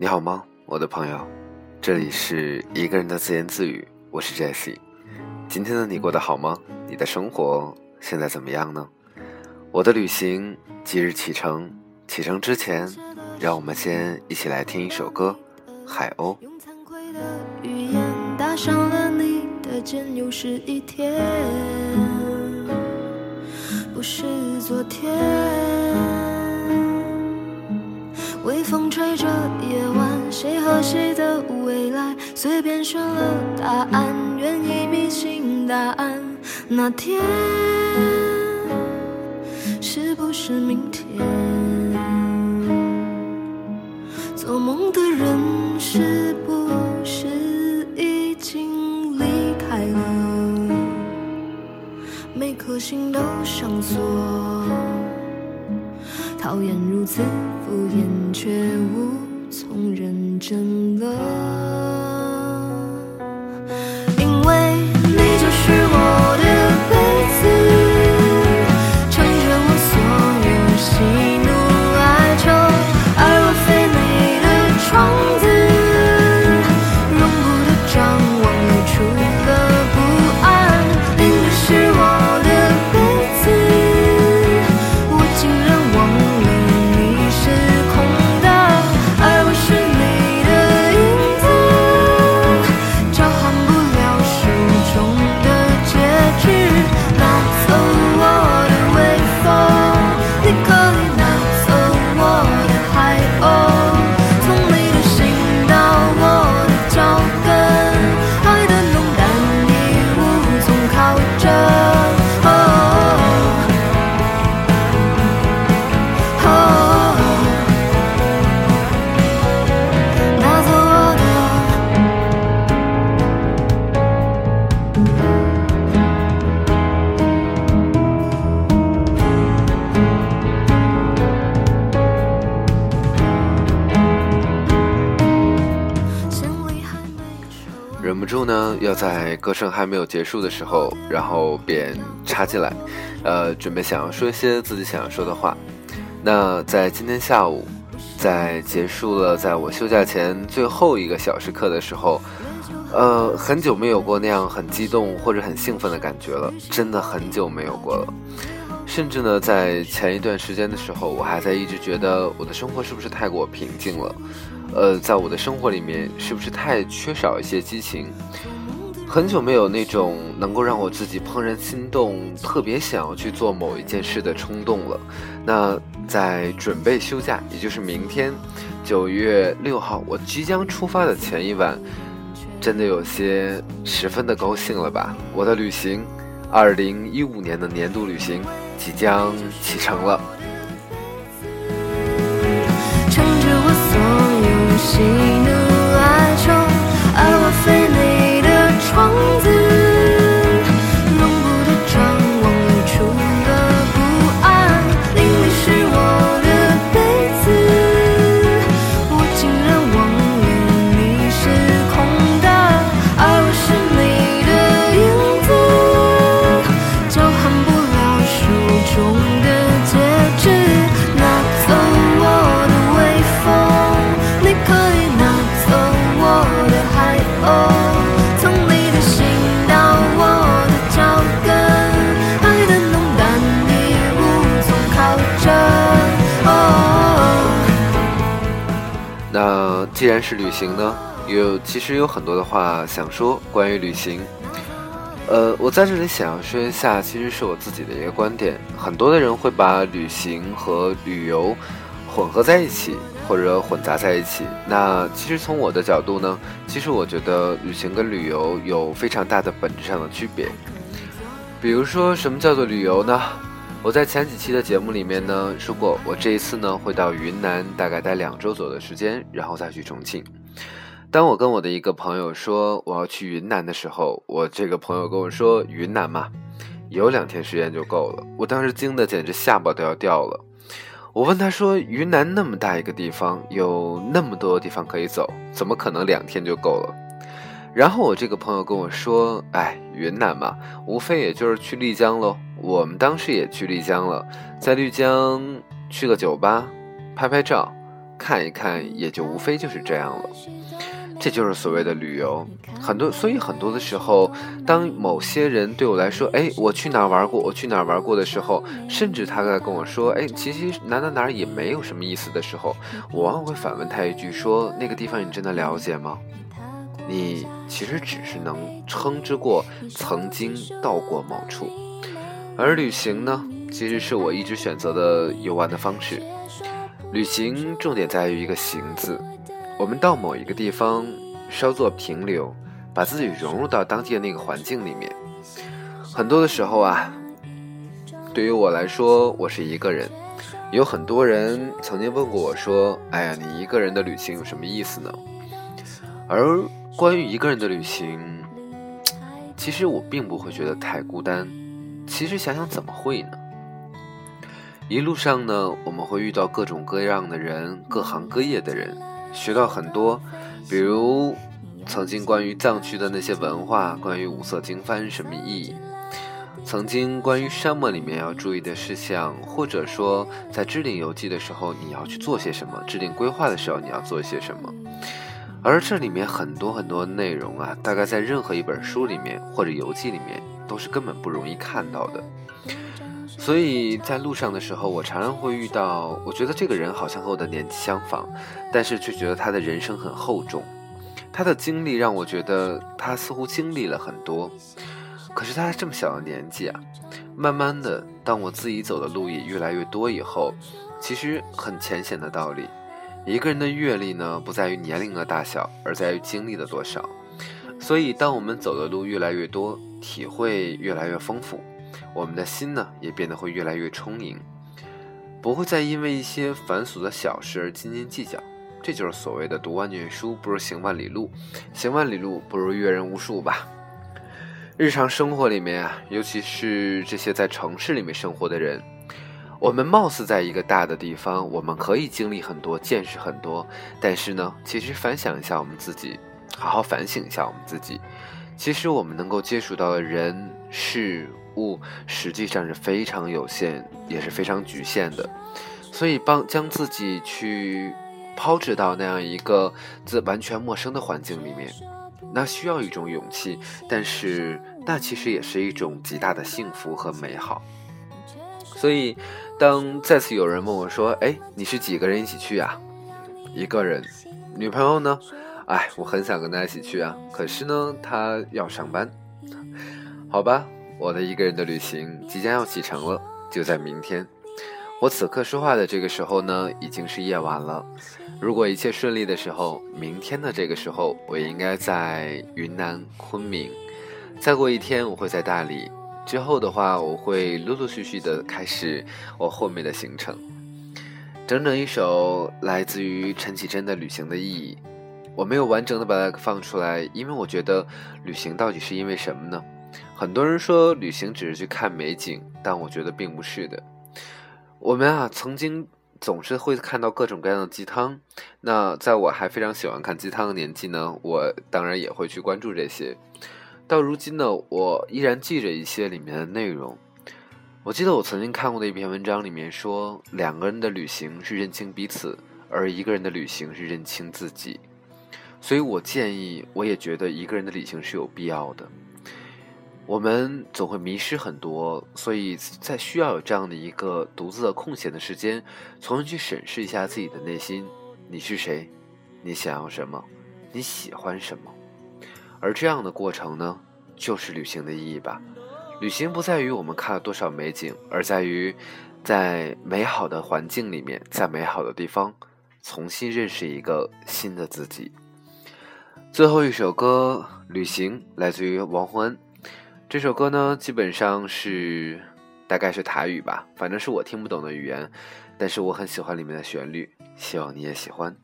你好吗，我的朋友？这里是一个人的自言自语，我是 Jessie。今天的你过得好吗？你的生活现在怎么样呢？我的旅行即日启程，启程之前，让我们先一起来听一首歌《海鸥》。不是昨天，微风吹着，和谁的未来，随便选了答案，愿意迷信答案。那天是不是明天？做梦的人是不是已经离开了？每颗心都上锁，讨厌如此敷衍，却无从认真了。忍不住呢，要在歌声还没有结束的时候，然后便插进来，呃，准备想要说一些自己想要说的话。那在今天下午，在结束了在我休假前最后一个小时课的时候，呃，很久没有过那样很激动或者很兴奋的感觉了，真的很久没有过了。甚至呢，在前一段时间的时候，我还在一直觉得我的生活是不是太过平静了。呃，在我的生活里面，是不是太缺少一些激情？很久没有那种能够让我自己怦然心动、特别想要去做某一件事的冲动了。那在准备休假，也就是明天九月六号我即将出发的前一晚，真的有些十分的高兴了吧？我的旅行，二零一五年的年度旅行即将启程了。喜怒哀愁，而我非你的窗子。既然是旅行呢，有其实有很多的话想说关于旅行。呃，我在这里想要说一下，其实是我自己的一个观点。很多的人会把旅行和旅游混合在一起，或者混杂在一起。那其实从我的角度呢，其实我觉得旅行跟旅游有非常大的本质上的区别。比如说，什么叫做旅游呢？我在前几期的节目里面呢说过，我这一次呢会到云南，大概待两周左右的时间，然后再去重庆。当我跟我的一个朋友说我要去云南的时候，我这个朋友跟我说：“云南嘛，有两天时间就够了。”我当时惊得简直下巴都要掉了。我问他说：“云南那么大一个地方，有那么多地方可以走，怎么可能两天就够了？”然后我这个朋友跟我说：“哎，云南嘛，无非也就是去丽江喽。我们当时也去丽江了，在丽江去个酒吧，拍拍照，看一看，也就无非就是这样了。这就是所谓的旅游，很多，所以很多的时候，当某些人对我来说，哎，我去哪儿玩过，我去哪儿玩过的时候，甚至他在跟我说，哎，其实哪哪哪也没有什么意思的时候，我往往会反问他一句，说那个地方你真的了解吗？你其实只是能称之过曾经到过某处，而旅行呢，其实是我一直选择的游玩的方式。旅行重点在于一个“行”字。我们到某一个地方稍作停留，把自己融入到当地的那个环境里面。很多的时候啊，对于我来说，我是一个人。有很多人曾经问过我说：“哎呀，你一个人的旅行有什么意思呢？”而关于一个人的旅行，其实我并不会觉得太孤单。其实想想，怎么会呢？一路上呢，我们会遇到各种各样的人，各行各业的人。学到很多，比如曾经关于藏区的那些文化，关于五色经幡什么意义，曾经关于沙漠里面要注意的事项，或者说在制定游记的时候你要去做些什么，制定规划的时候你要做些什么，而这里面很多很多内容啊，大概在任何一本书里面或者游记里面都是根本不容易看到的。所以在路上的时候，我常常会遇到，我觉得这个人好像和我的年纪相仿，但是却觉得他的人生很厚重，他的经历让我觉得他似乎经历了很多。可是他这么小的年纪啊，慢慢的，当我自己走的路也越来越多以后，其实很浅显的道理，一个人的阅历呢，不在于年龄的大小，而在于经历的多少。所以，当我们走的路越来越多，体会越来越丰富。我们的心呢，也变得会越来越充盈，不会再因为一些繁琐的小事而斤斤计较。这就是所谓的“读万卷书不如行万里路，行万里路不如阅人无数”吧。日常生活里面啊，尤其是这些在城市里面生活的人，我们貌似在一个大的地方，我们可以经历很多，见识很多，但是呢，其实反想一下我们自己，好好反省一下我们自己，其实我们能够接触到的人事。物实际上是非常有限，也是非常局限的，所以帮将自己去抛掷到那样一个自完全陌生的环境里面，那需要一种勇气，但是那其实也是一种极大的幸福和美好。所以，当再次有人问我说：“哎，你是几个人一起去啊？”一个人，女朋友呢？哎，我很想跟她一起去啊，可是呢，她要上班，好吧。我的一个人的旅行即将要启程了，就在明天。我此刻说话的这个时候呢，已经是夜晚了。如果一切顺利的时候，明天的这个时候，我应该在云南昆明。再过一天，我会在大理。之后的话，我会陆陆续续的开始我后面的行程。整整一首来自于陈绮贞的《旅行的意义》，我没有完整的把它放出来，因为我觉得旅行到底是因为什么呢？很多人说旅行只是去看美景，但我觉得并不是的。我们啊，曾经总是会看到各种各样的鸡汤。那在我还非常喜欢看鸡汤的年纪呢，我当然也会去关注这些。到如今呢，我依然记着一些里面的内容。我记得我曾经看过的一篇文章里面说，两个人的旅行是认清彼此，而一个人的旅行是认清自己。所以我建议，我也觉得一个人的旅行是有必要的。我们总会迷失很多，所以在需要有这样的一个独自的空闲的时间，重新去审视一下自己的内心：你是谁？你想要什么？你喜欢什么？而这样的过程呢，就是旅行的意义吧。旅行不在于我们看了多少美景，而在于在美好的环境里面，在美好的地方，重新认识一个新的自己。最后一首歌《旅行》来自于王洪恩。这首歌呢，基本上是大概是台语吧，反正是我听不懂的语言，但是我很喜欢里面的旋律，希望你也喜欢。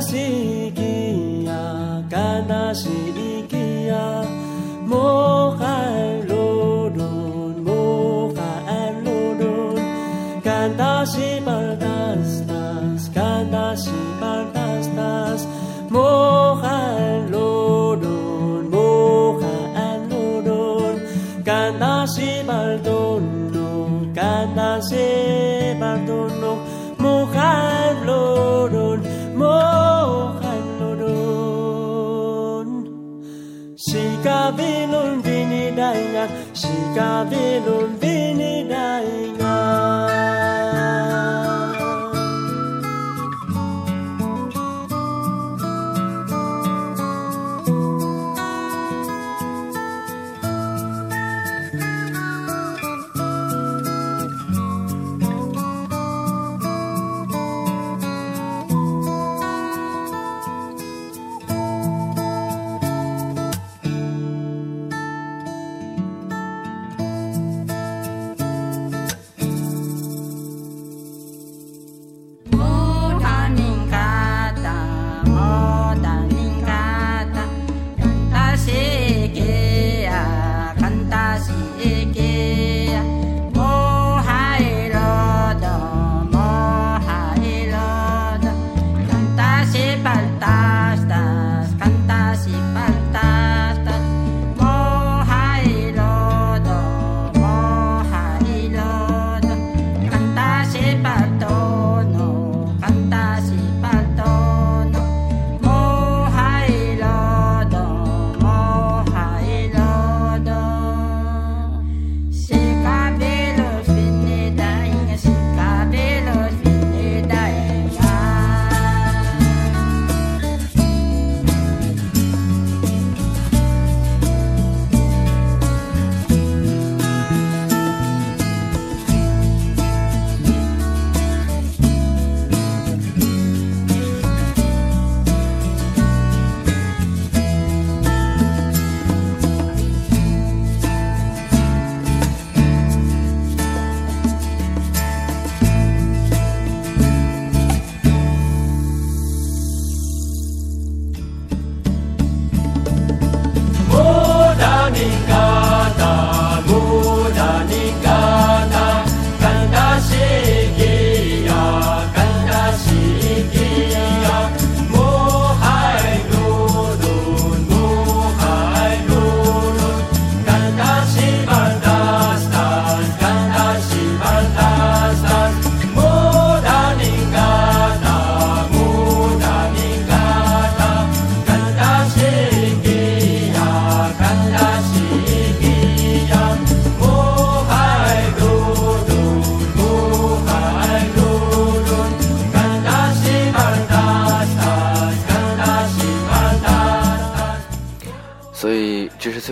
しい気や悲しい気やもう帰ろうろもう帰ろうろ悲しいバルダンスダンス悲しいバルダンス这是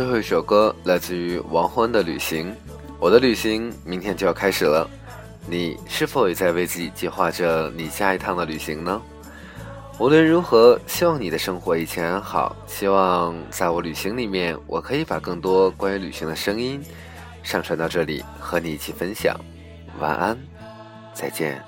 最后一首歌，来自于王欢的《旅行》。我的旅行明天就要开始了，你是否也在为自己计划着你下一趟的旅行呢？无论如何，希望你的生活一切安好。希望在我旅行里面，我可以把更多关于旅行的声音上传到这里，和你一起分享。晚安，再见。